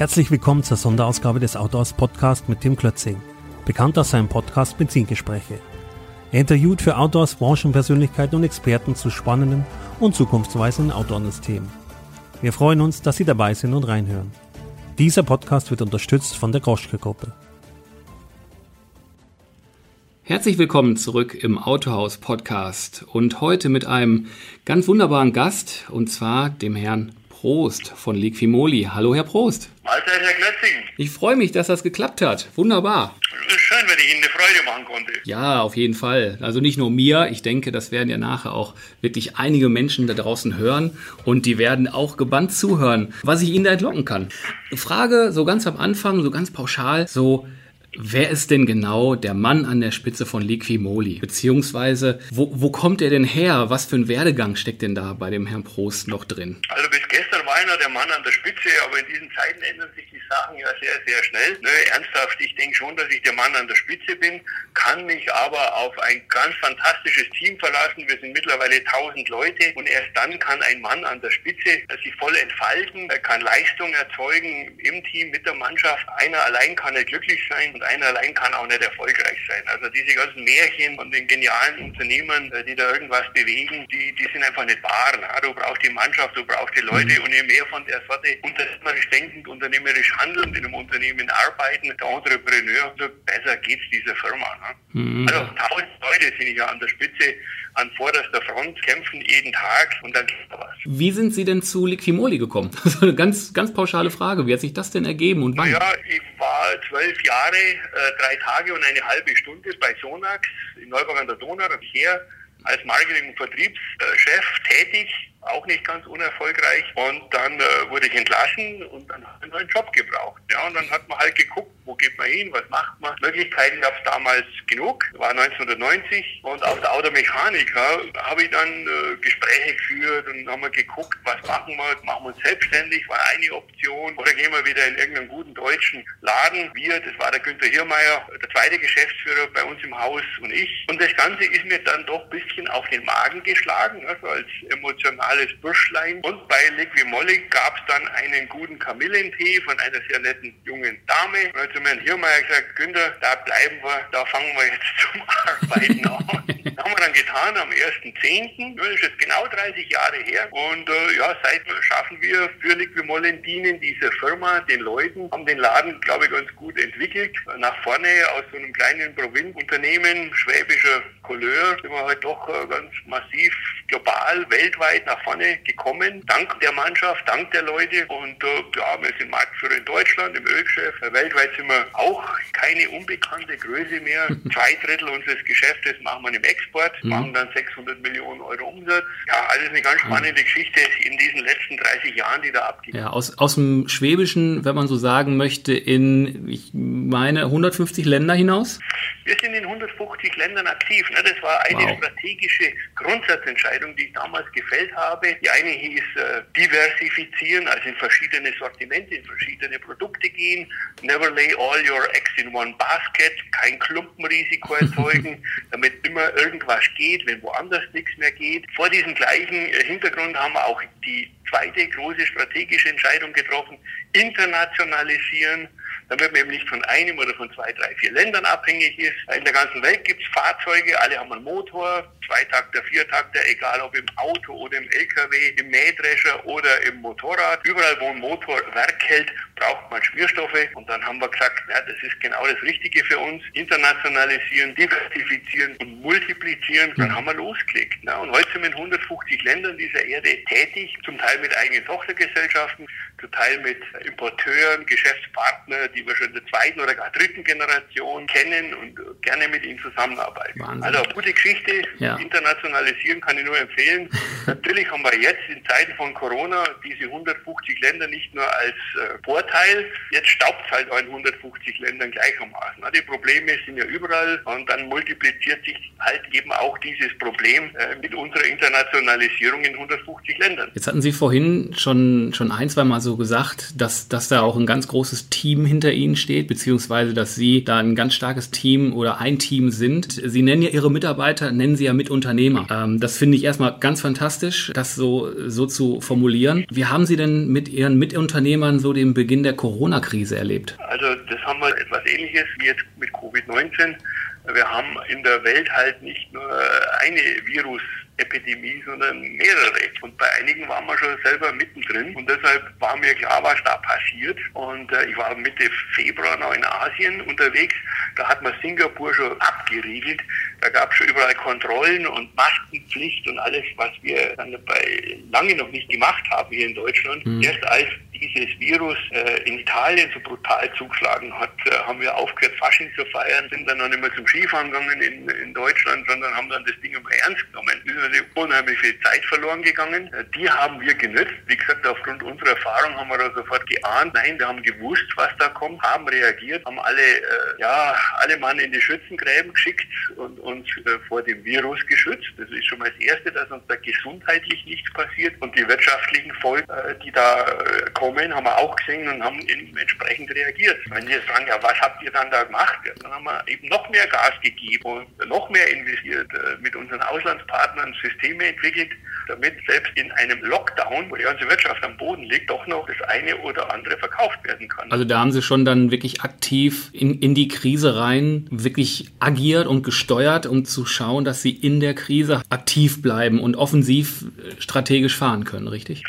Herzlich willkommen zur Sonderausgabe des Outdoors Podcast mit Tim Klötzing, bekannt aus seinem Podcast Benzingespräche. Er interviewt für Outdoors Branchenpersönlichkeiten und Experten zu spannenden und zukunftsweisenden Outdoor-Themen. Wir freuen uns, dass Sie dabei sind und reinhören. Dieser Podcast wird unterstützt von der Groschke-Gruppe. Herzlich willkommen zurück im Autohaus Podcast und heute mit einem ganz wunderbaren Gast und zwar dem Herrn Prost von Liquimoli. Hallo Herr Prost. Mahlzeit, Herr Klötzing. Ich freue mich, dass das geklappt hat. Wunderbar. Schön, wenn ich Ihnen eine Freude machen konnte. Ja, auf jeden Fall. Also nicht nur mir, ich denke, das werden ja nachher auch wirklich einige Menschen da draußen hören und die werden auch gebannt zuhören, was ich Ihnen da entlocken kann. Frage so ganz am Anfang, so ganz pauschal, so Wer ist denn genau der Mann an der Spitze von Liquimoli? Beziehungsweise, wo, wo kommt er denn her? Was für ein Werdegang steckt denn da bei dem Herrn Prost noch drin? Also einer der Mann an der Spitze, aber in diesen Zeiten ändern sich Sachen ja sehr, sehr schnell. Ne, ernsthaft, ich denke schon, dass ich der Mann an der Spitze bin, kann mich aber auf ein ganz fantastisches Team verlassen. Wir sind mittlerweile 1000 Leute und erst dann kann ein Mann an der Spitze sich voll entfalten, er kann Leistung erzeugen im Team, mit der Mannschaft. Einer allein kann nicht glücklich sein und einer allein kann auch nicht erfolgreich sein. Also diese ganzen Märchen von den genialen Unternehmern, äh, die da irgendwas bewegen, die, die sind einfach nicht wahr. Na? Du brauchst die Mannschaft, du brauchst die Leute mhm. und je mehr von der Sorte unternehmerisch denkend, unternehmerisch handelnd in einem Unternehmen arbeiten, der Entrepreneur, besser geht's dieser Firma. Ne? Mhm. Also tausend Leute sind ja an der Spitze an vorderster Front, kämpfen jeden Tag und dann geht da was. Wie sind Sie denn zu Liquimoli gekommen? Das ist eine ganz, ganz pauschale Frage. Wie hat sich das denn ergeben und wann? Ja, ich war zwölf Jahre, äh, drei Tage und eine halbe Stunde bei Sonax in Neuburg an der Donau, hier als Marketing- und Vertriebschef tätig auch nicht ganz unerfolgreich. Und dann äh, wurde ich entlassen und dann habe ich einen neuen Job gebraucht. Ja, und dann hat man halt geguckt, wo geht man hin, was macht man. Möglichkeiten gab es damals genug, war 1990 und auf der Automechanik ja, habe ich dann äh, Gespräche geführt und haben wir geguckt, was machen wir, machen wir uns selbstständig, war eine Option. Oder gehen wir wieder in irgendeinen guten deutschen Laden. Wir, das war der Günther Hirmeier, der zweite Geschäftsführer bei uns im Haus und ich. Und das Ganze ist mir dann doch ein bisschen auf den Magen geschlagen, also als emotional normales Bürschlein. Und bei Liquimolli gab es dann einen guten Kamillentee von einer sehr netten jungen Dame. Und hat mir Hirmeier gesagt, Günther, da bleiben wir, da fangen wir jetzt zum Arbeiten an. das haben wir dann getan am 1.10. Das ist jetzt genau 30 Jahre her. Und äh, ja, seitdem schaffen wir für Liquimollen dienen dieser Firma, den Leuten, haben den Laden, glaube ich, ganz gut entwickelt. Nach vorne aus so einem kleinen Provinzunternehmen, schwäbischer Couleur, sind wir halt doch äh, ganz massiv global, weltweit nach vorne gekommen. Dank der Mannschaft, dank der Leute. Und äh, ja, wir sind Marktführer in Deutschland, im Ölgeschäft. Weltweit sind wir auch keine unbekannte Größe mehr. Zwei Drittel unseres Geschäftes machen wir im Export, mhm. machen dann 600 Millionen Euro Umsatz. Ja, alles eine ganz spannende Geschichte in diesen letzten 30 Jahren, die da abgeht. Ja, aus, aus dem Schwäbischen, wenn man so sagen möchte, in, ich meine, 150 Länder hinaus? Wir sind in 150 Ländern aktiv. Ne? Das war eine wow. strategische Grundsatzentscheidung, die ich damals gefällt habe. Die eine hieß äh, diversifizieren, also in verschiedene Sortimente, in verschiedene Produkte gehen. Never lay all your eggs in one basket. Kein Klumpenrisiko erzeugen, damit immer irgendwas geht, wenn woanders nichts mehr geht. Vor diesem gleichen äh, Hintergrund haben wir auch die zweite große strategische Entscheidung getroffen. Internationalisieren damit man eben nicht von einem oder von zwei, drei, vier Ländern abhängig ist. In der ganzen Welt gibt es Fahrzeuge, alle haben einen Motor, Zweitakter, Viertakter, egal ob im Auto oder im LKW, im Mähdrescher oder im Motorrad. Überall, wo ein Motor Werk hält, braucht man Schmierstoffe. Und dann haben wir gesagt, ja, das ist genau das Richtige für uns. Internationalisieren, diversifizieren und multiplizieren. Dann haben wir losgelegt. Ja, und heute sind wir in 150 Ländern dieser Erde tätig, zum Teil mit eigenen Tochtergesellschaften, zum Teil mit Importeuren, Geschäftspartnern, die wir schon in der zweiten oder gar dritten Generation kennen und gerne mit ihnen zusammenarbeiten. Wahnsinn. Also eine gute Geschichte, ja. internationalisieren kann ich nur empfehlen. Natürlich haben wir jetzt in Zeiten von Corona diese 150 Länder nicht nur als äh, Vorteil, jetzt staubt es halt auch in 150 Ländern gleichermaßen. Die Probleme sind ja überall und dann multipliziert sich halt eben auch dieses Problem äh, mit unserer Internationalisierung in 150 Ländern. Jetzt hatten Sie vorhin schon, schon ein, zwei Mal so so gesagt, dass, dass da auch ein ganz großes Team hinter Ihnen steht, beziehungsweise dass Sie da ein ganz starkes Team oder ein Team sind. Sie nennen ja Ihre Mitarbeiter, nennen Sie ja Mitunternehmer. Ähm, das finde ich erstmal ganz fantastisch, das so, so zu formulieren. Wie haben Sie denn mit Ihren Mitunternehmern so den Beginn der Corona-Krise erlebt? Also das haben wir etwas ähnliches wie jetzt mit Covid-19. Wir haben in der Welt halt nicht nur eine Virus Epidemie, sondern mehrere. Und bei einigen waren wir schon selber mittendrin. Und deshalb war mir klar, was da passiert. Und äh, ich war Mitte Februar noch in Asien unterwegs. Da hat man Singapur schon abgeriegelt. Da gab es schon überall Kontrollen und Maskenpflicht und alles, was wir dann bei lange noch nicht gemacht haben hier in Deutschland. Mhm. Erst als dieses Virus äh, in Italien so brutal zugeschlagen hat, äh, haben wir aufgehört, Fasching zu feiern, sind dann noch nicht mehr zum Skifahren gegangen in, in Deutschland, sondern haben dann das Ding immer ernst genommen. Es ist unheimlich viel Zeit verloren gegangen. Äh, die haben wir genützt. Wie gesagt, aufgrund unserer Erfahrung haben wir da sofort geahnt. Nein, wir haben gewusst, was da kommt, haben reagiert, haben alle, äh, ja, alle Mann in die Schützengräben geschickt und uns äh, vor dem Virus geschützt. Das ist schon mal das Erste, dass uns da gesundheitlich nichts passiert und die wirtschaftlichen Folgen, äh, die da kommen, Phänomen haben wir auch gesehen und haben entsprechend reagiert. Wenn wir sagen, ja, was habt ihr dann da gemacht? Dann haben wir eben noch mehr Gas gegeben und noch mehr investiert, äh, mit unseren Auslandspartnern Systeme entwickelt, damit selbst in einem Lockdown, wo die ganze Wirtschaft am Boden liegt, doch noch das eine oder andere verkauft werden kann. Also da haben Sie schon dann wirklich aktiv in, in die Krise rein, wirklich agiert und gesteuert, um zu schauen, dass Sie in der Krise aktiv bleiben und offensiv äh, strategisch fahren können, richtig?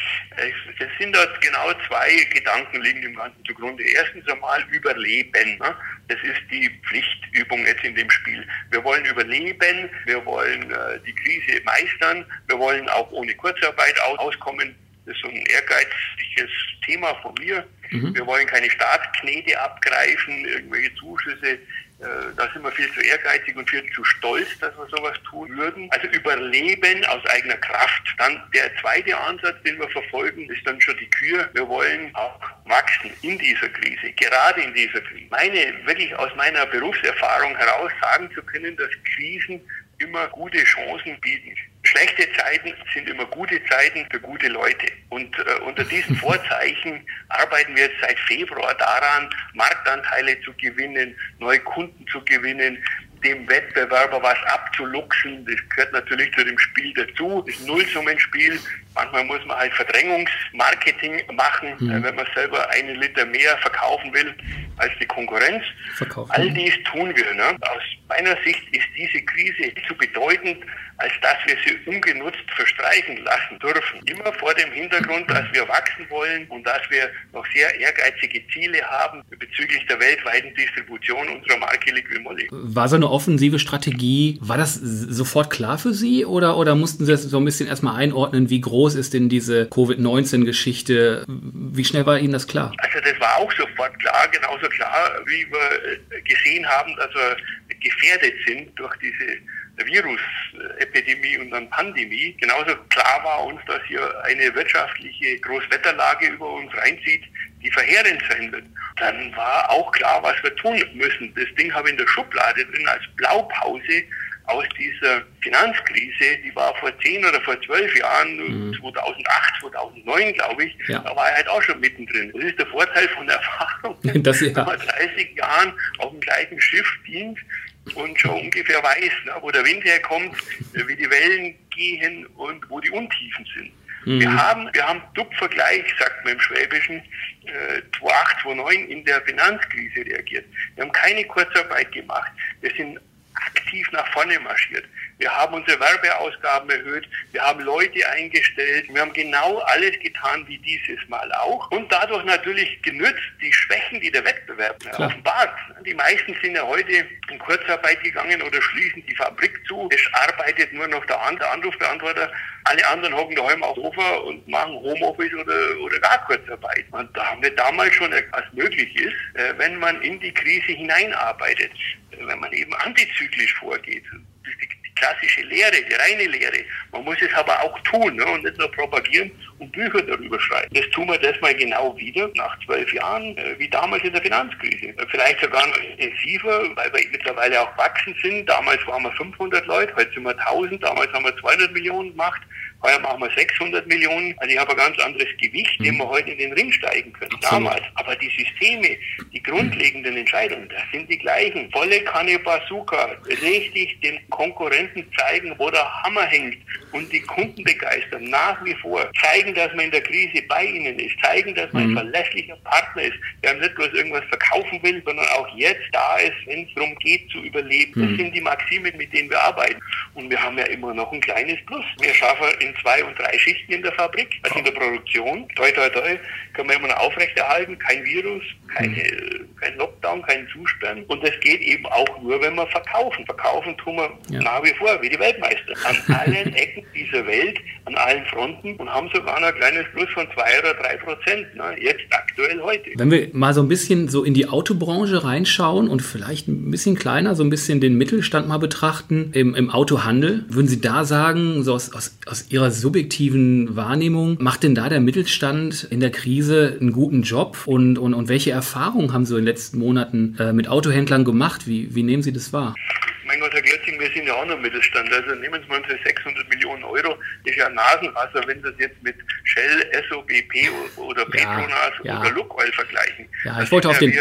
Es sind dort genau zwei Gedanken liegen dem Ganzen zugrunde. Erstens einmal Überleben. Ne? Das ist die Pflichtübung jetzt in dem Spiel. Wir wollen überleben, wir wollen äh, die Krise meistern, wir wollen auch ohne Kurzarbeit aus auskommen. Das ist so ein ehrgeiziges Thema von mir. Mhm. Wir wollen keine Staatsknete abgreifen, irgendwelche Zuschüsse da sind wir viel zu ehrgeizig und viel zu stolz, dass wir sowas tun würden. Also überleben aus eigener Kraft. Dann der zweite Ansatz, den wir verfolgen, ist dann schon die Kür. Wir wollen auch wachsen in dieser Krise, gerade in dieser Krise. Meine, wirklich aus meiner Berufserfahrung heraus sagen zu können, dass Krisen immer gute Chancen bieten. Schlechte Zeiten sind immer gute Zeiten für gute Leute. Und äh, unter diesen Vorzeichen arbeiten wir jetzt seit Februar daran, Marktanteile zu gewinnen, neue Kunden zu gewinnen, dem Wettbewerber was abzuluxen. Das gehört natürlich zu dem Spiel dazu. Das Nullsummenspiel. Manchmal muss man halt Verdrängungsmarketing machen, mhm. wenn man selber einen Liter mehr verkaufen will als die Konkurrenz. Verkaufen. All dies tun wir. Ne? Aus meiner Sicht ist diese Krise zu bedeutend, dass wir sie ungenutzt verstreichen lassen dürfen. Immer vor dem Hintergrund, dass wir wachsen wollen und dass wir noch sehr ehrgeizige Ziele haben bezüglich der weltweiten Distribution unserer Marke Liquid Molly. War so eine offensive Strategie, war das sofort klar für Sie oder, oder mussten Sie das so ein bisschen erstmal einordnen, wie groß ist denn diese Covid-19-Geschichte? Wie schnell war Ihnen das klar? Also das war auch sofort klar, genauso klar, wie wir gesehen haben, dass wir gefährdet sind durch diese Virusepidemie und dann Pandemie. Genauso klar war uns, dass hier eine wirtschaftliche Großwetterlage über uns reinzieht, die verheerend sein wird. Dann war auch klar, was wir tun müssen. Das Ding habe ich in der Schublade drin als Blaupause aus dieser Finanzkrise, die war vor zehn oder vor zwölf Jahren, mhm. 2008, 2009 glaube ich, ja. da war er halt auch schon mittendrin. Das ist der Vorteil von der Erfahrung, das, ja. wenn man 30 Jahren auf dem gleichen Schiff dient und schon ungefähr weiß, ne, wo der Wind herkommt, äh, wie die Wellen gehen und wo die Untiefen sind. Mhm. Wir haben, wir haben DUP-Vergleich, sagt man im Schwäbischen, äh, 2008, 2009 in der Finanzkrise reagiert. Wir haben keine Kurzarbeit gemacht. Wir sind aktiv nach vorne marschiert. Wir haben unsere Werbeausgaben erhöht, wir haben Leute eingestellt, wir haben genau alles getan wie dieses Mal auch und dadurch natürlich genützt die Schwächen, die der Wettbewerb Klar. offenbart. Die meisten sind ja heute in Kurzarbeit gegangen oder schließen die Fabrik zu. Es arbeitet nur noch der Anrufbeantworter. Alle anderen hocken daheim auf Sofa und machen Homeoffice oder, oder gar Kurzarbeit. Und da haben wir damals schon, was möglich ist, äh, wenn man in die Krise hineinarbeitet, wenn man eben antizyklisch vorgeht klassische Lehre, die reine Lehre. Man muss es aber auch tun ne? und nicht nur propagieren und Bücher darüber schreiben. Das tun wir das mal genau wieder, nach zwölf Jahren, äh, wie damals in der Finanzkrise. Vielleicht sogar noch intensiver, weil wir mittlerweile auch wachsen sind. Damals waren wir 500 Leute, heute sind wir 1000, damals haben wir 200 Millionen gemacht. Heuer machen wir 600 Millionen. Also ich habe ein ganz anderes Gewicht, mhm. dem wir heute in den Ring steigen können. Absolut. Damals. Aber die Systeme, die grundlegenden Entscheidungen, das sind die gleichen. Volle Kanne Bazooka, richtig den Konkurrenten zeigen, wo der Hammer hängt und die Kunden begeistern, nach wie vor. Zeigen, dass man in der Krise bei ihnen ist. Zeigen, dass man mhm. ein verlässlicher Partner ist, der nicht bloß irgendwas verkaufen will, sondern auch jetzt da ist, wenn es darum geht zu überleben. Mhm. Das sind die Maximen, mit denen wir arbeiten. Und wir haben ja immer noch ein kleines Plus. Wir schaffen in zwei und drei Schichten in der Fabrik, also in der Produktion. Toi, toi, toi, können wir immer noch aufrechterhalten. Kein Virus, keine, mhm. kein Lockdown, kein Zusperren. Und das geht eben auch nur, wenn wir verkaufen. Verkaufen tun wir ja. nach wie vor wie die Weltmeister. An allen Ecken dieser Welt, an allen Fronten und haben sogar noch ein kleines Plus von zwei oder drei Prozent. Ne? Jetzt aktuell heute. Wenn wir mal so ein bisschen so in die Autobranche reinschauen und vielleicht ein bisschen kleiner, so ein bisschen den Mittelstand mal betrachten im, im Autohandel, würden Sie da sagen, so aus, aus, aus Ihrer subjektiven Wahrnehmung, macht denn da der Mittelstand in der Krise einen guten Job und, und, und welche Erfahrungen haben Sie in den letzten Monaten äh, mit Autohändlern gemacht? Wie, wie nehmen Sie das wahr? Mein Gott, Herr Glötzing, wir sind ja auch noch Mittelstand. Also nehmen Sie mal unsere 600 Millionen Euro. Das ist ja Nasenwasser, wenn Sie das jetzt mit Shell, SOBP oder Petronas ja, ja. oder Lukoil vergleichen. Ja, ich wollte auf den...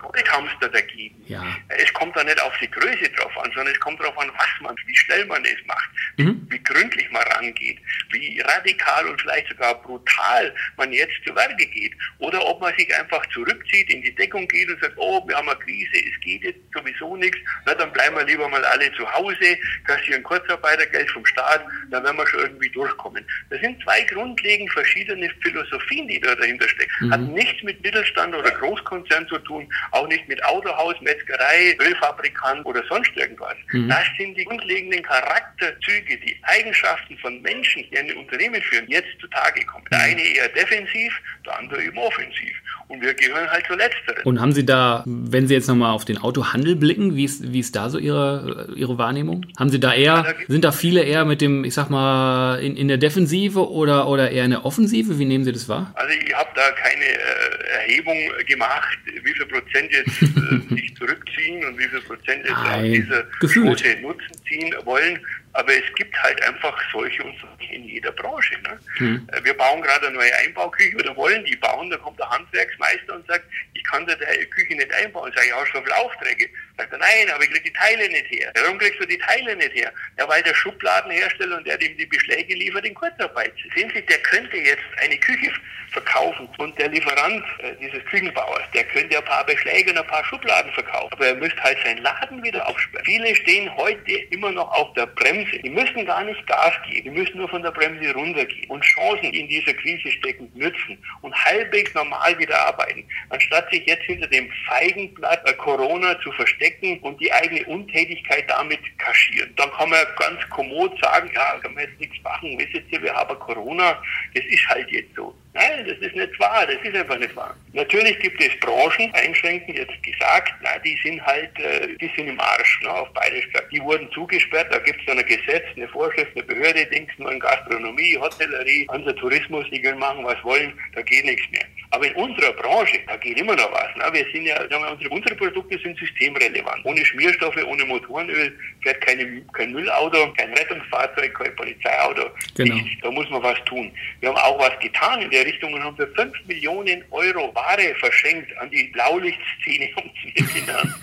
Goldhamster dagegen. Ja. Es kommt da nicht auf die Größe drauf an, sondern es kommt darauf an, was man, wie schnell man es macht, mhm. wie gründlich man rangeht, wie radikal und vielleicht sogar brutal man jetzt zu Werke geht. Oder ob man sich einfach zurückzieht, in die Deckung geht und sagt, oh, wir haben eine Krise, es geht jetzt sowieso nichts, na, dann bleiben wir lieber mal alle zu Hause, kassieren Kurzarbeitergeld vom Staat, dann werden wir schon irgendwie durchkommen. Das sind zwei grundlegend verschiedene Philosophien, die da dahinter stecken. Mhm. Hat nichts mit Mittelstand oder Großkonzern zu tun, auch nicht mit Autohaus, Metzgerei, Ölfabrikant oder sonst irgendwas. Mhm. Das sind die grundlegenden Charakterzüge, die Eigenschaften von Menschen, die ein Unternehmen führen, jetzt zutage kommen. Der mhm. eine eher defensiv, der andere eben offensiv. Und wir gehören halt zu letzteren. Und haben Sie da, wenn Sie jetzt nochmal auf den Autohandel blicken, wie ist, wie ist da so Ihre, Ihre Wahrnehmung? Haben Sie da eher, sind da viele eher mit dem, ich sag mal, in, in der Defensive oder, oder eher in der Offensive? Wie nehmen Sie das wahr? Also ich habe da keine äh, Erhebung gemacht, wie viel Prozent jetzt äh, sich zurückziehen und wie viel Prozent jetzt aus dieser Quote Nutzen ziehen wollen. Aber es gibt halt einfach solche und solche in jeder Branche. Ne? Hm. Wir bauen gerade eine neue Einbauküche oder wollen die bauen. Da kommt der Handwerksmeister und sagt, ich kann da die Küche nicht einbauen. Sag ich, hast du so viele Aufträge? Sagt er, nein, aber ich krieg die Teile nicht her. Warum kriegst du die Teile nicht her? Ja, weil der Schubladenhersteller und der hat ihm die Beschläge liefert in Kurzarbeit. Sehen Sie, der könnte jetzt eine Küche verkaufen und der Lieferant äh, dieses Küchenbauers, der könnte ein paar Beschläge und ein paar Schubladen verkaufen. Aber er müsste halt seinen Laden wieder aufsperren. Viele stehen heute immer noch auf der Bremse. Die müssen gar nicht Gas geben. Die müssen nur von der Bremse runtergehen und Chancen, in dieser Krise stecken, nützen und halbwegs normal wieder arbeiten. Anstatt sich jetzt hinter dem Feigenblatt äh, Corona zu verstecken und die eigene Untätigkeit damit kaschieren. Dann kann man ganz kommod sagen, ja, kann man jetzt nichts machen. Wisst ihr, wir haben Corona. Das ist halt jetzt so. Nein, das ist nicht wahr, das ist einfach nicht wahr. Natürlich gibt es Branchen, einschränkend jetzt gesagt, na, die sind halt, äh, die sind im Arsch, ne, auf beide gesagt. Die wurden zugesperrt, da gibt es dann ein Gesetz, eine Vorschrift, eine Behörde, Dings, nur in Gastronomie, Hotellerie, unser Tourismus, die können machen, was wollen, da geht nichts mehr. Aber in unserer Branche, da geht immer noch was. Ne? Wir sind ja, sagen wir, unsere, unsere Produkte sind systemrelevant. Ohne Schmierstoffe, ohne Motorenöl fährt keine, kein Müllauto, kein Rettungsfahrzeug, kein Polizeiauto. Genau. Da muss man was tun. Wir haben auch was getan in der Richtung und haben für 5 Millionen Euro Ware verschenkt an die Blaulichtszene, um es genannt.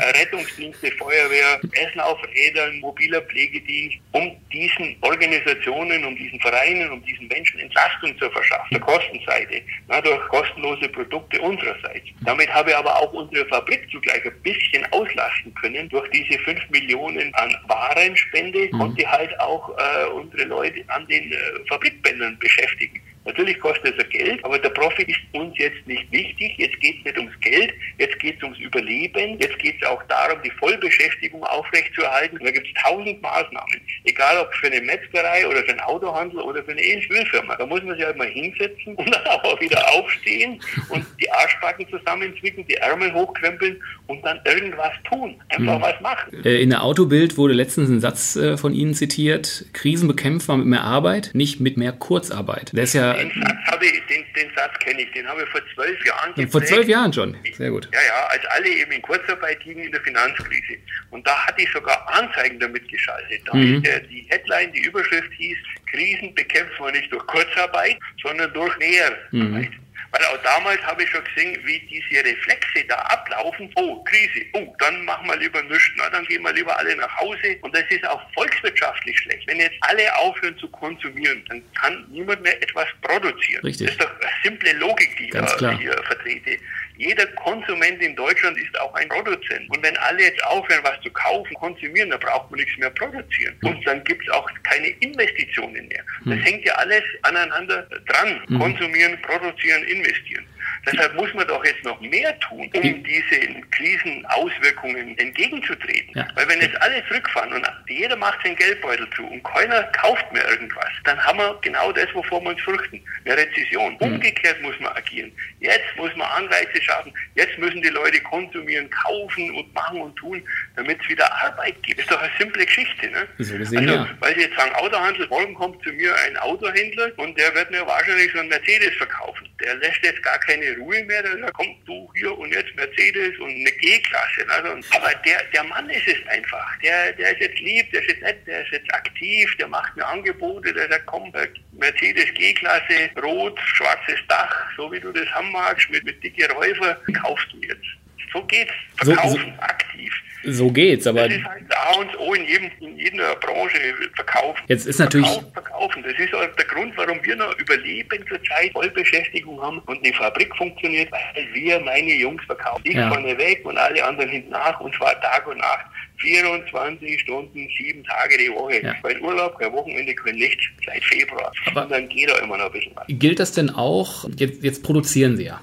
Rettungsdienste, Feuerwehr, Essen auf Rädern, mobiler Pflegedienst, um diesen Organisationen, um diesen Vereinen, um diesen Menschen Entlastung zu verschaffen, der Kostenseite, na, durch kostenlose Produkte unsererseits. Damit habe ich aber auch unsere Fabrik zugleich ein bisschen auslasten können. Durch diese 5 Millionen an Warenspende mhm. konnte halt auch äh, unsere Leute an den äh, Fabrikbändern beschäftigen. Natürlich kostet es Geld, aber der Profit ist uns jetzt nicht wichtig. Jetzt geht es nicht ums Geld, jetzt geht es ums Überleben. Jetzt geht es auch darum, die Vollbeschäftigung aufrechtzuerhalten. Und da gibt es tausend Maßnahmen. Egal ob für eine Metzgerei oder für einen Autohandel oder für eine Ölfirma. Da muss man sich halt mal hinsetzen und dann auch wieder aufstehen und die Arschbacken zusammenzwicken, die Ärmel hochkrempeln und dann irgendwas tun. Einfach mhm. was machen. Äh, in der Autobild wurde letztens ein Satz äh, von Ihnen zitiert. Krisen bekämpfen wir mit mehr Arbeit, nicht mit mehr Kurzarbeit. Der ist ja den Satz, habe ich, den, den Satz kenne ich, den habe ich vor zwölf Jahren geprägt. Vor zwölf Jahren schon, sehr gut. Ja, ja, als alle eben in Kurzarbeit gingen in der Finanzkrise. Und da hatte ich sogar Anzeigen damit geschaltet. Da mhm. die Headline, die Überschrift hieß, Krisen bekämpfen wir nicht durch Kurzarbeit, sondern durch Näherarbeit. Mhm. Weil auch damals habe ich schon gesehen, wie diese Reflexe da ablaufen. Oh, Krise. Oh, dann machen wir lieber nichts. Na, dann gehen wir lieber alle nach Hause. Und das ist auch volkswirtschaftlich schlecht. Wenn jetzt alle aufhören zu konsumieren, dann kann niemand mehr etwas produzieren. Richtig. Das ist doch eine simple Logik, die Ganz ich hier vertrete. Jeder Konsument in Deutschland ist auch ein Produzent. Und wenn alle jetzt aufhören, was zu kaufen, konsumieren, dann braucht man nichts mehr produzieren. Und dann gibt es auch keine Investitionen mehr. Das hängt ja alles aneinander dran. Konsumieren, produzieren, investieren. Deshalb muss man doch jetzt noch mehr tun, um diesen Krisenauswirkungen entgegenzutreten. Ja. Weil wenn jetzt alle zurückfahren und jeder macht seinen Geldbeutel zu und keiner kauft mehr irgendwas, dann haben wir genau das, wovor wir uns fürchten, eine Rezession. Mhm. Umgekehrt muss man agieren. Jetzt muss man Anreize schaffen. Jetzt müssen die Leute konsumieren, kaufen und machen und tun, damit es wieder Arbeit gibt. Das ist doch eine simple Geschichte. Ne? So gesehen, also, ja. weil Sie jetzt sagen, Autohandel, morgen kommt zu mir ein Autohändler und der wird mir wahrscheinlich so einen Mercedes verkaufen. Der lässt jetzt gar keine Ruhe mehr, da kommt du hier und jetzt Mercedes und eine G-Klasse. Also, aber der, der Mann ist es einfach. Der, der ist jetzt lieb, der ist jetzt nett, der ist jetzt aktiv, der macht mir Angebote, der sagt, komm, Mercedes G-Klasse, rot, schwarzes Dach, so wie du das haben magst, mit, mit dicke Räufer, kaufst du jetzt. So geht's. Verkaufen, so, so, aktiv. So geht's, aber. Das ist halt A und O in, jedem, in jeder Branche verkaufen. Jetzt ist natürlich. Verkaufen, verkaufen. Das ist auch der Grund, warum wir noch überleben zurzeit, Vollbeschäftigung haben und die Fabrik funktioniert, weil wir meine Jungs verkaufen. Ich ja. vorne weg und alle anderen hinten nach und zwar Tag und Nacht. 24 Stunden, sieben Tage die Woche. Ja. Weil Urlaub, kein Wochenende, kein Nichts seit Februar. Aber und dann geht da immer noch ein bisschen was. Gilt das denn auch, jetzt, jetzt produzieren Sie ja.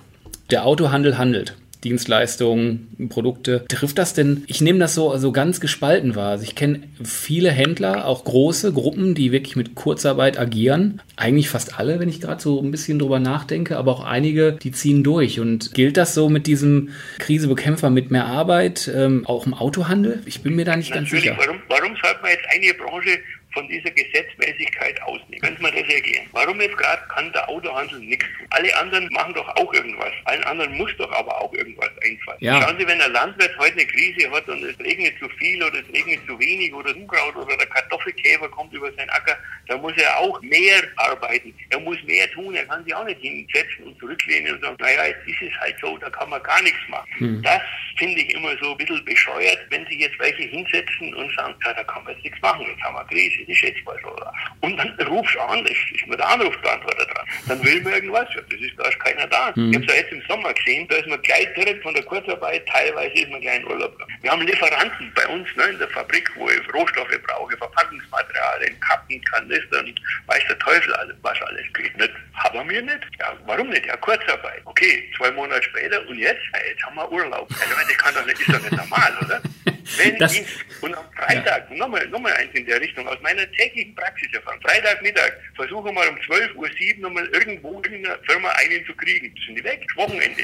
Der Autohandel handelt. Dienstleistungen, Produkte. Trifft das denn? Ich nehme das so, so ganz gespalten wahr. Also ich kenne viele Händler, auch große Gruppen, die wirklich mit Kurzarbeit agieren. Eigentlich fast alle, wenn ich gerade so ein bisschen drüber nachdenke, aber auch einige, die ziehen durch. Und gilt das so mit diesem Krisebekämpfer mit mehr Arbeit, ähm, auch im Autohandel? Ich bin mir da nicht Natürlich, ganz sicher. Warum, warum sollte man jetzt eine Branche von dieser Gesetzmäßigkeit ausnehmen. Könnte man das ergehen? Warum jetzt gerade kann der Autohandel nichts tun? Alle anderen machen doch auch irgendwas. Allen anderen muss doch aber auch irgendwas einfallen. Ja. Schauen Sie, wenn ein Landwirt heute eine Krise hat und es regnet zu viel oder es regnet zu wenig oder Unkraut oder der Kartoffelkäfer kommt über seinen Acker, dann muss er auch mehr arbeiten. Er muss mehr tun. Er kann sich auch nicht hinsetzen und zurücklehnen und sagen, naja, jetzt ist es halt so, da kann man gar nichts machen. Hm. Das finde ich immer so ein bisschen bescheuert, wenn sich jetzt welche hinsetzen und sagen, ja, da kann man jetzt nichts machen, jetzt haben wir Krise ist jetzt mal so. Und dann rufst du an, das ist mir der Anrufbeantworter dran. Dann will man irgendwas, ja, das ist, da ist keiner da. Mhm. Ich habe es ja jetzt im Sommer gesehen, da ist man gleich direkt von der Kurzarbeit, teilweise ist man gleich in Urlaub. Wir haben Lieferanten bei uns ne, in der Fabrik, wo ich Rohstoffe brauche, Verpackungsmaterialien, Kappen, Kanistern, weiß der Teufel alles, was alles geht. Nicht, haben wir nicht. Ja, warum nicht? Ja, Kurzarbeit. Okay, zwei Monate später und jetzt? Ja, jetzt haben wir Urlaub. Also, das kann doch nicht, ist doch nicht normal, oder? Wenn das, ich, und am Freitag, ja. nochmal, nochmal eins in der Richtung, aus meiner täglichen Praxis erfahren, Freitagmittag, versuche mal um 12.07 Uhr nochmal irgendwo in einer Firma einen zu kriegen. Sind die weg, Wochenende.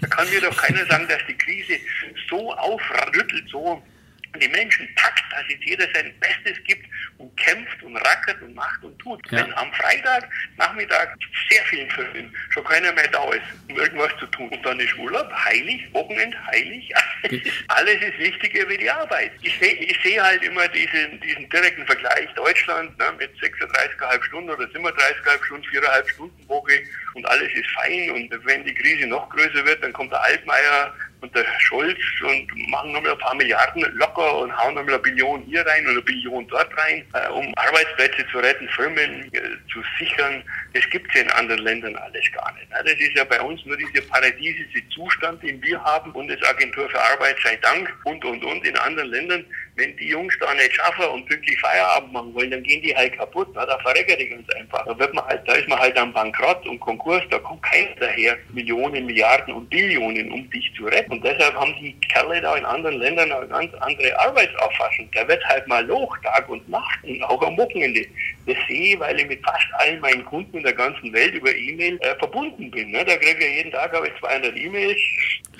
Da kann mir doch keiner sagen, dass die Krise so aufrüttelt, so die Menschen packt, dass jetzt jeder sein Bestes gibt und kämpft und rackert und macht und tut. Ja. Wenn am Freitag, Nachmittag sehr vielen Firmen schon keiner mehr da ist, um irgendwas zu tun. Und dann ist Urlaub, heilig, Wochenend, heilig. Alles ist wichtiger wie die Arbeit. Ich sehe seh halt immer diesen, diesen direkten Vergleich Deutschland ne, mit 36,5 Stunden oder 37,5 Stunden, 4,5 Stunden Woche und alles ist fein. Und wenn die Krise noch größer wird, dann kommt der Altmaier und der Scholz und machen nochmal ein paar Milliarden locker und hauen nochmal eine Billion hier rein und eine Billion dort rein, äh, um Arbeitsplätze zu retten, Firmen äh, zu sichern. Das gibt es ja in anderen Ländern alles gar nicht. Ne? Das ist ja bei uns nur dieser paradiesische Zustand, den wir haben, Bundesagentur für Arbeit sei Dank und, und, und. In anderen Ländern wenn die Jungs da nicht schaffen und pünktlich Feierabend machen wollen, dann gehen die halt kaputt. Na, da verreckert die ganz einfach. Da, wird man halt, da ist man halt am Bankrott und Konkurs, da kommt keiner daher, Millionen, Milliarden und Billionen, um dich zu retten. Und deshalb haben die Kerle da in anderen Ländern eine ganz andere Arbeitsauffassung. Da wird halt mal Loch, Tag und Nacht und auch am Wochenende. Das sehe ich, weil ich mit fast allen meinen Kunden in der ganzen Welt über E-Mail äh, verbunden bin. Ne? Da kriege ich jeden Tag habe ich 200 E-Mails,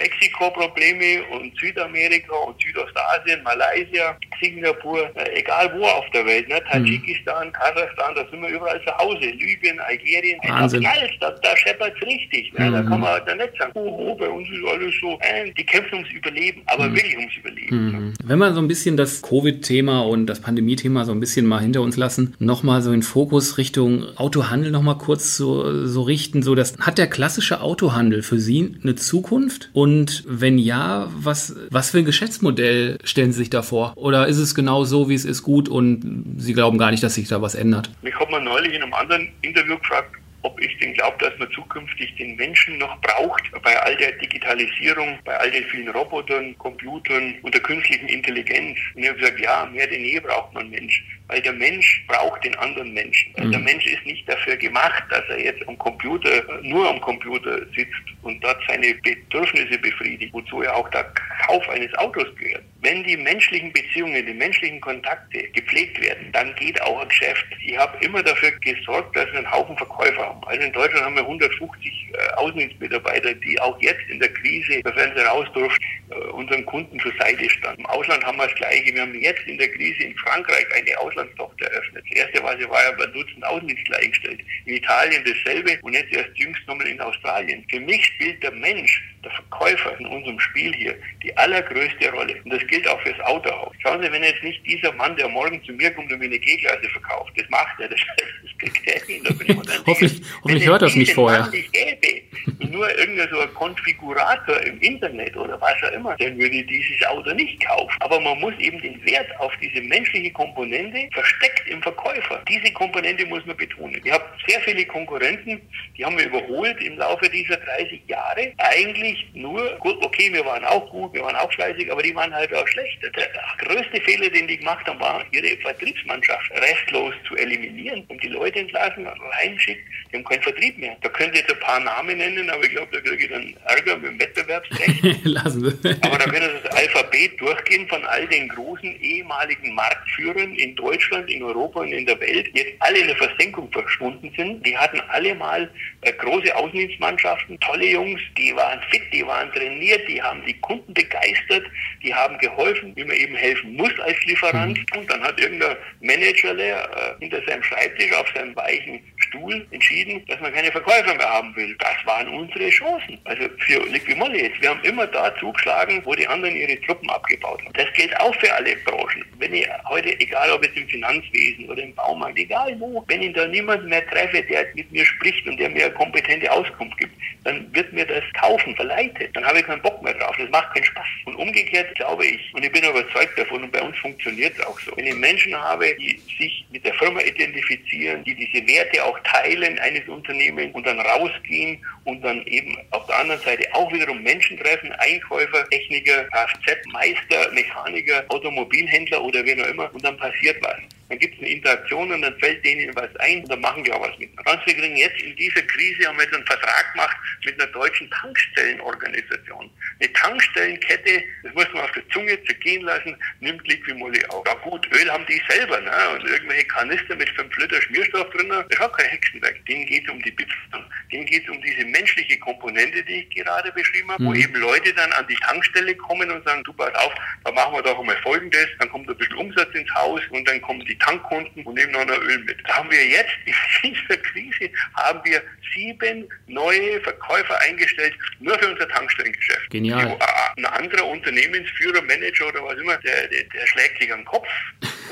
Mexiko-Probleme und Südamerika und Südostasien, Malaysia, Singapur, äh, egal wo auf der Welt, ne? Tadschikistan, mhm. Kasachstan, da sind wir überall zu Hause, Libyen, Algerien, Wahnsinn. da, da, da scheppert es richtig. Ne? Mhm. Da kann man halt nicht sagen, oh, oh, bei uns ist alles so. Äh, die kämpfen ums Überleben, aber mhm. wirklich ums Überleben. Ne? Mhm. Wenn wir so ein bisschen das Covid-Thema und das Pandemie-Thema so ein bisschen mal hinter uns lassen, nochmal so den Fokus Richtung Autohandel nochmal kurz so, so richten. So, das, hat der klassische Autohandel für Sie eine Zukunft? Und wenn ja, was, was für ein Geschäftsmodell stellen Sie sich da vor? Oder ist es genau so, wie es ist, gut und Sie glauben gar nicht, dass sich da was ändert? Mich hat man neulich in einem anderen Interview gefragt, ob ich denn glaube, dass man zukünftig den Menschen noch braucht bei all der Digitalisierung, bei all den vielen Robotern, Computern und der künstlichen Intelligenz. Und ich habe gesagt, ja, mehr denn je braucht man Mensch, weil der Mensch braucht den anderen Menschen. Mhm. Der Mensch ist nicht dafür gemacht, dass er jetzt am Computer, nur am Computer sitzt und dort seine Bedürfnisse befriedigt, wozu ja auch der Kauf eines Autos gehört. Wenn die menschlichen Beziehungen, die menschlichen Kontakte gepflegt werden, dann geht auch ein Geschäft. Ich habe immer dafür gesorgt, dass wir einen Haufen Verkäufer haben. Also in Deutschland haben wir 150 äh, Außendienstmitarbeiter, die auch jetzt in der Krise, sofern sie raus durften, äh, unseren Kunden zur Seite standen. Im Ausland haben wir das Gleiche. Wir haben jetzt in der Krise in Frankreich eine Auslandstochter eröffnet. Das erste, was sie war, ja bei Dutzend Außendienstler eingestellt. In Italien dasselbe und jetzt erst jüngst nochmal in Australien. Für mich spielt der Mensch, der Verkäufer in unserem Spiel hier, die allergrößte Rolle. Und das gilt auch fürs Autohaus. Schauen Sie, wenn jetzt nicht dieser Mann, der morgen zu mir kommt und mir eine G-Klasse verkauft, das macht er, das, das kriegt er hin. Da bin ich hoffentlich hoffentlich hört das nicht vorher. Mann nicht gäbe, nur irgendein so ein Konfigurator im Internet oder was auch immer, dann würde dieses Auto nicht kaufen. Aber man muss eben den Wert auf diese menschliche Komponente versteckt im Verkäufer. Diese Komponente muss man betonen. Ich habe sehr viele Konkurrenten, die haben wir überholt im Laufe dieser 30 Jahre. Eigentlich nur, gut, okay, wir waren auch gut, wir waren auch fleißig, aber die waren halt auch schlecht. Der größte Fehler, den die gemacht haben, war, ihre Vertriebsmannschaft restlos zu eliminieren und die Leute entlassen, reinschickt, die haben keinen Vertrieb mehr. Da könnt ihr jetzt ein paar Namen nennen, aber ich glaube, da kriege ich dann Ärger mit dem Wettbewerbsrecht. Lassen aber da wird das Alphabet durchgehen von all den großen ehemaligen Marktführern in Deutschland, in Europa und in der Welt, die jetzt alle in der Versenkung verschwunden sind. Die hatten alle mal äh, große Außendienstmannschaften, tolle Jungs, die waren fit, die waren trainiert, die haben die Kunden begeistert, die haben geholfen, wie man eben helfen muss als Lieferant. Mhm. Und dann hat irgendein Manager äh, hinter seinem Schreibtisch auf seinem weichen Stuhl entschieden, dass man keine Verkäufer mehr haben will. Das waren unsere Chancen. Also für Liquimolli jetzt. Wir haben immer da zugeschlagen, wo die anderen ihre Truppen abgebaut haben. Das gilt auch für alle Branchen. Wenn ich heute, egal ob jetzt im Finanzwesen oder im Baumarkt, egal wo, wenn ich da niemanden mehr treffe, der mit mir spricht und der mir eine kompetente Auskunft gibt, dann wird mir das kaufen, verleitet. Dann habe ich keinen Bock mehr drauf. Das macht keinen Spaß. Und umgekehrt glaube ich, und ich bin überzeugt davon, und bei uns funktioniert es auch so, wenn ich Menschen habe, die sich mit der Firma identifizieren, die diese Werte auch teilen eines Unternehmens und dann rausgehen und dann eben auf der anderen Seite auch wiederum Menschen treffen, Einkäufer, Techniker, Kfz-Meister, Mechaniker, Automobilhändler oder wer auch immer und dann passiert was dann gibt es eine Interaktion und dann fällt denen was ein und dann machen wir auch was mit. Ganz wir kriegen jetzt in dieser Krise haben wir jetzt einen Vertrag gemacht mit einer deutschen Tankstellenorganisation. Eine Tankstellenkette, das muss man auf der Zunge zergehen lassen, nimmt Liquimolli auf. Ja gut, Öl haben die selber, ne? Und irgendwelche Kanister mit 5 Liter Schmierstoff drin, das ist auch kein Hexenwerk. Denen geht es um die Beziehung. Denen geht es um diese menschliche Komponente, die ich gerade beschrieben habe, mhm. wo eben Leute dann an die Tankstelle kommen und sagen, du pass auf, da machen wir doch einmal folgendes, dann kommt ein bisschen Umsatz ins Haus und dann kommen die Tankkunden und nehmen noch ein Öl mit. Da haben wir jetzt in dieser Krise haben wir sieben neue Verkäufer eingestellt, nur für unser Tankstellengeschäft. Genial. Ein anderer Unternehmensführer, Manager oder was immer, der, der, der schlägt sich den Kopf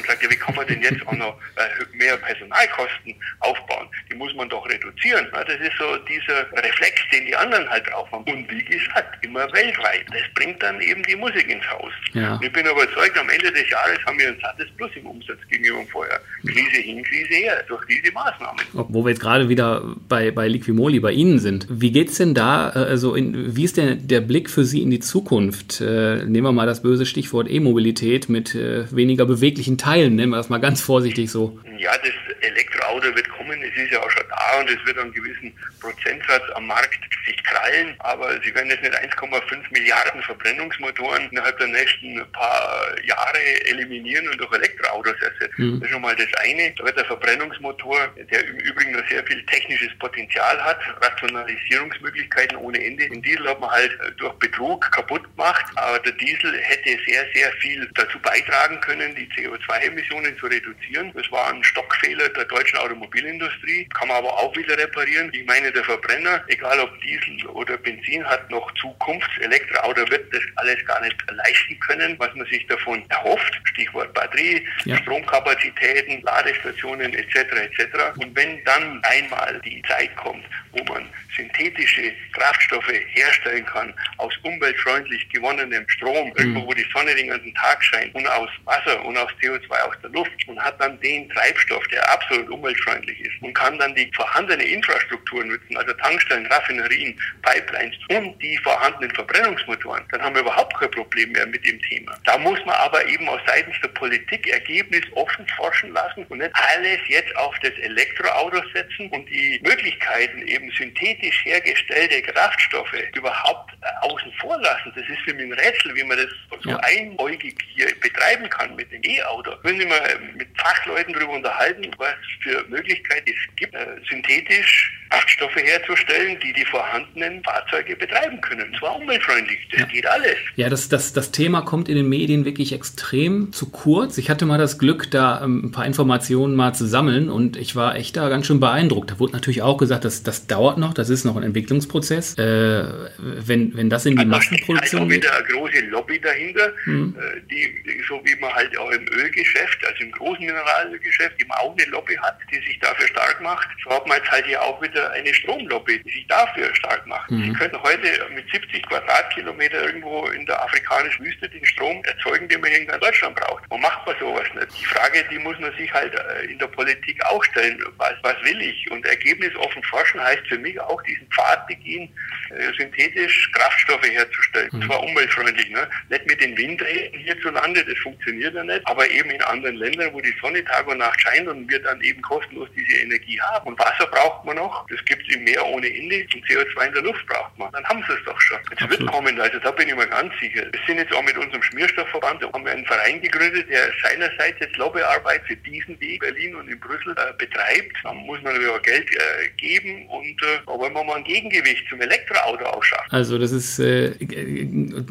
und sagt, ja, wie kann man denn jetzt auch noch äh, mehr Personalkosten aufbauen? Die muss man doch reduzieren. Das ist so dieser Reflex, den die anderen halt drauf haben. Und wie gesagt, immer weltweit. Das bringt dann eben die Musik ins Haus. Ja. Ich bin überzeugt, am Ende des Jahres haben wir ein sattes Plus im Umsatz gegenüber vorher. Krise hin, Krise her, durch diese Maßnahmen. Wo wir jetzt gerade wieder bei, bei Liquimoli, bei Ihnen sind. Wie geht es denn da, äh, also in, wie ist denn der Blick für Sie in die Zukunft? Äh, nehmen wir mal das böse Stichwort E-Mobilität mit weniger beweglichen Teilen Teilen, nennen wir das mal ganz vorsichtig so. Ja, das Elektroauto wird kommen, es ist ja auch schon da und es wird einen gewissen Prozentsatz am Markt sich krallen, aber Sie werden jetzt nicht 1,5 Milliarden Verbrennungsmotoren innerhalb der nächsten paar Jahre eliminieren und durch Elektroautos ersetzen. Mhm. Das ist schon mal das eine. Da wird der Verbrennungsmotor, der im Übrigen noch sehr viel technisches Potenzial hat, Rationalisierungsmöglichkeiten ohne Ende. Den Diesel hat man halt durch Betrug kaputt gemacht, aber der Diesel hätte sehr, sehr viel dazu beitragen können, die CO2-Emissionen zu reduzieren. Das war ein Stockfehler der deutschen Automobilindustrie, kann man aber auch wieder reparieren. Ich meine, der Verbrenner, egal ob Diesel oder Benzin, hat noch Zukunft. Elektroauto wird das alles gar nicht leisten können, was man sich davon erhofft. Stichwort Batterie, ja. Stromkapazitäten, Ladestationen etc. etc. Und wenn dann einmal die Zeit kommt, wo man synthetische Kraftstoffe herstellen kann aus umweltfreundlich gewonnenem Strom, mhm. irgendwo wo die Sonne den ganzen Tag scheint und aus Wasser und aus CO2 aus der Luft und hat dann den Treibstoff, der absolut umweltfreundlich ist und kann dann die vorhandene Infrastruktur nutzen, also Tankstellen, Raffinerien, Pipelines und die vorhandenen Verbrennungsmotoren, dann haben wir überhaupt kein Problem mehr mit dem Thema. Da muss man aber eben aus seitens der Politik Ergebnis offen forschen lassen und nicht alles jetzt auf das Elektroauto setzen und die Möglichkeiten eben synthetisch hergestellte Kraftstoffe überhaupt äh, außen vor lassen. Das ist für mich ein Rätsel, wie man das so ja. einäugig hier betreiben kann mit dem E-Auto. Müssen wir mal mit Fachleuten darüber unterhalten, was für Möglichkeiten es gibt, äh, synthetisch Kraftstoffe herzustellen, die die vorhandenen Fahrzeuge betreiben können. Und zwar umweltfreundlich. Das ja. geht alles. Ja, das, das, das Thema kommt in den Medien wirklich extrem zu kurz. Ich hatte mal das Glück, da ähm, ein paar Informationen mal zu sammeln und ich war echt da ganz schön beeindruckt. Da wurde natürlich auch gesagt, dass das dauert noch, das ist noch ein Entwicklungsprozess. Äh, wenn, wenn das in die also Massenproduktion geht. Da ist wieder eine große Lobby dahinter, hm. äh, die, so wie man halt auch im Ölgeschäft, also im großen Mineralölgeschäft, eben auch eine Lobby hat, die sich dafür stark macht. So hat man jetzt halt hier auch wieder eine Stromlobby, die sich dafür stark macht. Mhm. Sie können heute mit 70 Quadratkilometer irgendwo in der afrikanischen Wüste den Strom erzeugen, den man hier in ganz Deutschland braucht. Wo macht man sowas nicht? Die Frage, die muss man sich halt äh, in der Politik auch stellen. Was, was will ich? Und ergebnisoffen forschen heißt für mich auch diesen Pfad begehen, äh, synthetisch Kraftstoffe herzustellen. Mhm. Und zwar umweltfreundlich. Ne? Nicht mit den Windrädern hierzulande, das funktioniert ja nicht, aber eben in anderen Ländern, wo die Sonne Tag und Nacht scheint und wir dann eben kostenlos diese Energie haben. Und Wasser braucht man noch. Das gibt es im Meer ohne Ende und CO2 in der Luft braucht man. Dann haben sie es doch schon. Es wird kommen, also da bin ich mir ganz sicher. Wir sind jetzt auch mit unserem Schmierstoffverband, da haben wir einen Verein gegründet, der seinerseits jetzt Lobbyarbeit für diesen Weg Berlin und in Brüssel äh, betreibt. Da muss man natürlich auch Geld äh, geben und äh, da wollen wir mal ein Gegengewicht zum Elektroauto ausschaffen. Also das ist äh,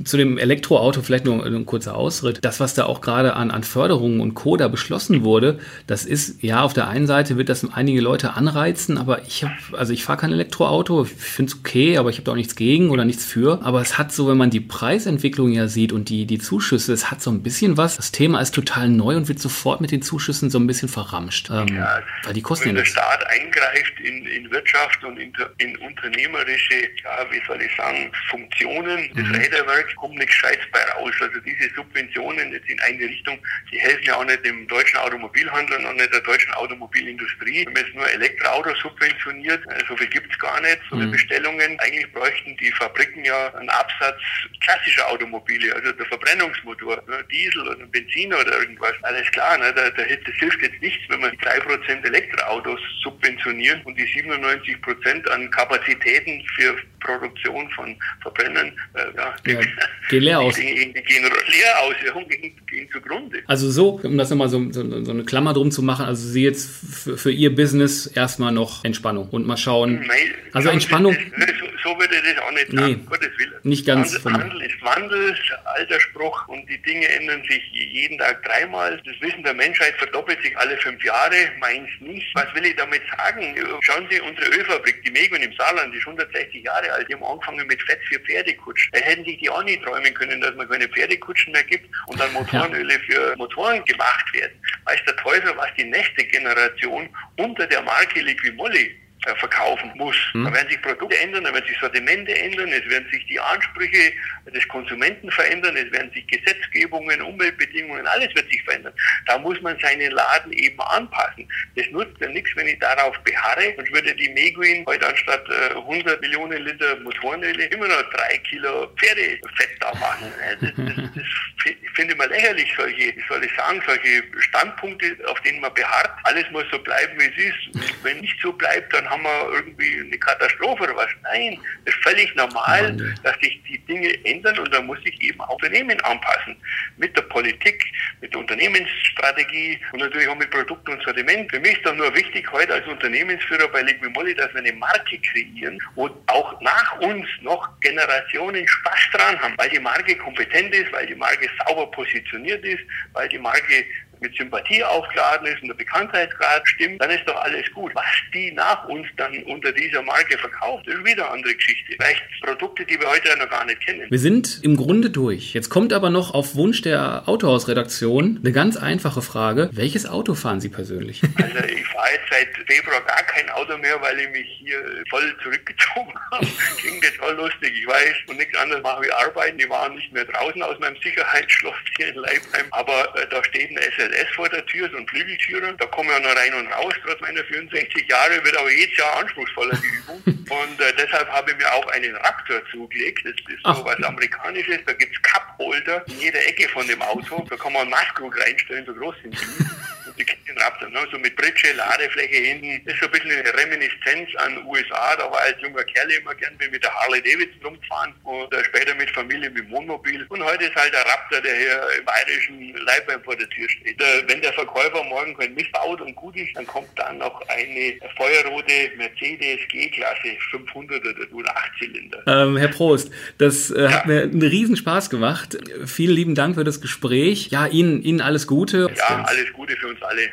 zu dem Elektroauto vielleicht nur ein kurzer Ausritt. Das, was da auch gerade an, an Förderungen und Coda beschlossen wurde, das ist, ja, auf der einen Seite wird das einige Leute anreizen, aber ich habe also ich fahre kein Elektroauto, ich finde es okay, aber ich habe da auch nichts gegen oder nichts für. Aber es hat so, wenn man die Preisentwicklung ja sieht und die, die Zuschüsse, es hat so ein bisschen was. Das Thema ist total neu und wird sofort mit den Zuschüssen so ein bisschen verramscht. Ähm, ja, weil die kosten wenn ja der Staat eingreift in, in Wirtschaft und in, in unternehmerische, ja, wie soll ich sagen, Funktionen des mhm. Räderwerks, kommt nichts Scheiß bei raus. Also diese Subventionen jetzt in eine Richtung, die helfen ja auch nicht dem deutschen Automobilhandel und auch nicht der deutschen Automobilindustrie. Wenn man jetzt nur Elektroautos subventioniert, äh, so viel gibt es gar nicht, so viele mhm. Bestellungen. Eigentlich bräuchten die Fabriken ja einen Absatz klassischer Automobile, also der Verbrennungsmotor, ne, Diesel oder Benzin oder irgendwas. Alles klar, ne, da, da, das hilft jetzt nichts, wenn man die 3% Elektroautos subventionieren und die 97% an Kapazitäten für Produktion von Verbrennern, äh, ja, ja, gehen leer aus. Die, die gehen leer aus, ja, gehen, gehen zugrunde. Also so, um das nochmal so, so, so eine Klammer drum zu machen, also Sie jetzt für, Ihr Business erstmal noch Entspannung und mal schauen. Nein, also Entspannung. Das, so, würde ich das auch nicht sagen, nee, Gottes Willen. Nicht ganz. Wandel, Wandel ist Wandel, alter Spruch und die Dinge ändern sich jeden Tag dreimal. Das Wissen der Menschheit verdoppelt sich alle fünf Jahre, meins nicht. Was will ich damit sagen? Schauen Sie, unsere Ölfabrik, die Megwin im Saarland, die ist 160 Jahre alt, die haben angefangen mit Fett für Pferdekutschen. Da hätten sich die auch nicht träumen können, dass man keine Pferdekutschen mehr gibt und dann Motorenöle ja. für Motoren gemacht werden. Weiß der Teufel, was die nächste Generation unter der Marke Liquimolli verkaufen muss. Mhm. Da werden sich Produkte ändern, da werden sich Sortimente ändern, es werden sich die Ansprüche des Konsumenten verändern, es werden sich Gesetzgebungen, Umweltbedingungen, alles wird sich verändern. Da muss man seinen Laden eben anpassen. Das nutzt ja nichts, wenn ich darauf beharre und würde die Meguin heute anstatt äh, 100 Millionen Liter Motorenöl immer noch drei Kilo Pferdefett da machen. Das, das, das finde ich mal lächerlich, solche, wie soll ich sagen, solche Standpunkte, auf denen man beharrt. Alles muss so bleiben, wie es ist. Wenn nicht so bleibt, dann haben wir irgendwie eine Katastrophe oder was. Nein, das ist völlig normal, dass sich die Dinge ändern und da muss sich eben auch Unternehmen anpassen. Mit der Politik, mit der Unternehmensstrategie und natürlich auch mit Produkt und Sortiment. Für mich ist doch nur wichtig heute als Unternehmensführer bei Liquimolli, dass wir eine Marke kreieren, wo auch nach uns noch Generationen Spaß dran haben, weil die Marke kompetent ist, weil die Marke sauber positioniert ist, weil die Marke mit Sympathie aufgeladen ist und der Bekanntheitsgrad stimmt, dann ist doch alles gut. Was die nach uns dann unter dieser Marke verkauft, ist wieder eine andere Geschichte. Vielleicht Produkte, die wir heute ja noch gar nicht kennen. Wir sind im Grunde durch. Jetzt kommt aber noch auf Wunsch der Autohausredaktion eine ganz einfache Frage. Welches Auto fahren Sie persönlich? Also ich fahre jetzt seit Februar gar kein Auto mehr, weil ich mich hier voll zurückgezogen habe. Klingt jetzt auch lustig, ich weiß. Und nichts anderes mache wie arbeiten. Die waren nicht mehr draußen aus meinem Sicherheitsschloss hier in Leipheim. Aber äh, da steht ein SS LS vor der Tür, so ein Flügeltürer. Da kommen ja noch rein und raus, trotz meiner 64 Jahre, wird aber jedes Jahr anspruchsvoller, die Übung. und äh, deshalb habe ich mir auch einen Raptor zugelegt. Das ist so was Amerikanisches. Da gibt es Cup-Holder in jeder Ecke von dem Auto. Da kann man einen Maßkrug reinstellen, so groß sind die. kennen Raptor, ne? so mit Britsche, Ladefläche hinten. Das ist so ein bisschen eine Reminiszenz an USA. Da war als junger Kerl immer gern mit der Harley Davidson rumgefahren und äh, später mit Familie mit Wohnmobil. Und heute ist halt der Raptor, der hier im bayerischen Leibheim vor der Tür steht wenn der Verkäufer morgen kein Mist baut und gut ist, dann kommt dann noch eine feuerrote Mercedes G-Klasse 500 oder 8 Zylinder. Ähm, Herr Prost, das äh, ja. hat mir einen riesen Spaß gemacht. Vielen lieben Dank für das Gespräch. Ja, Ihnen, Ihnen alles Gute. Ja, alles Gute für uns alle.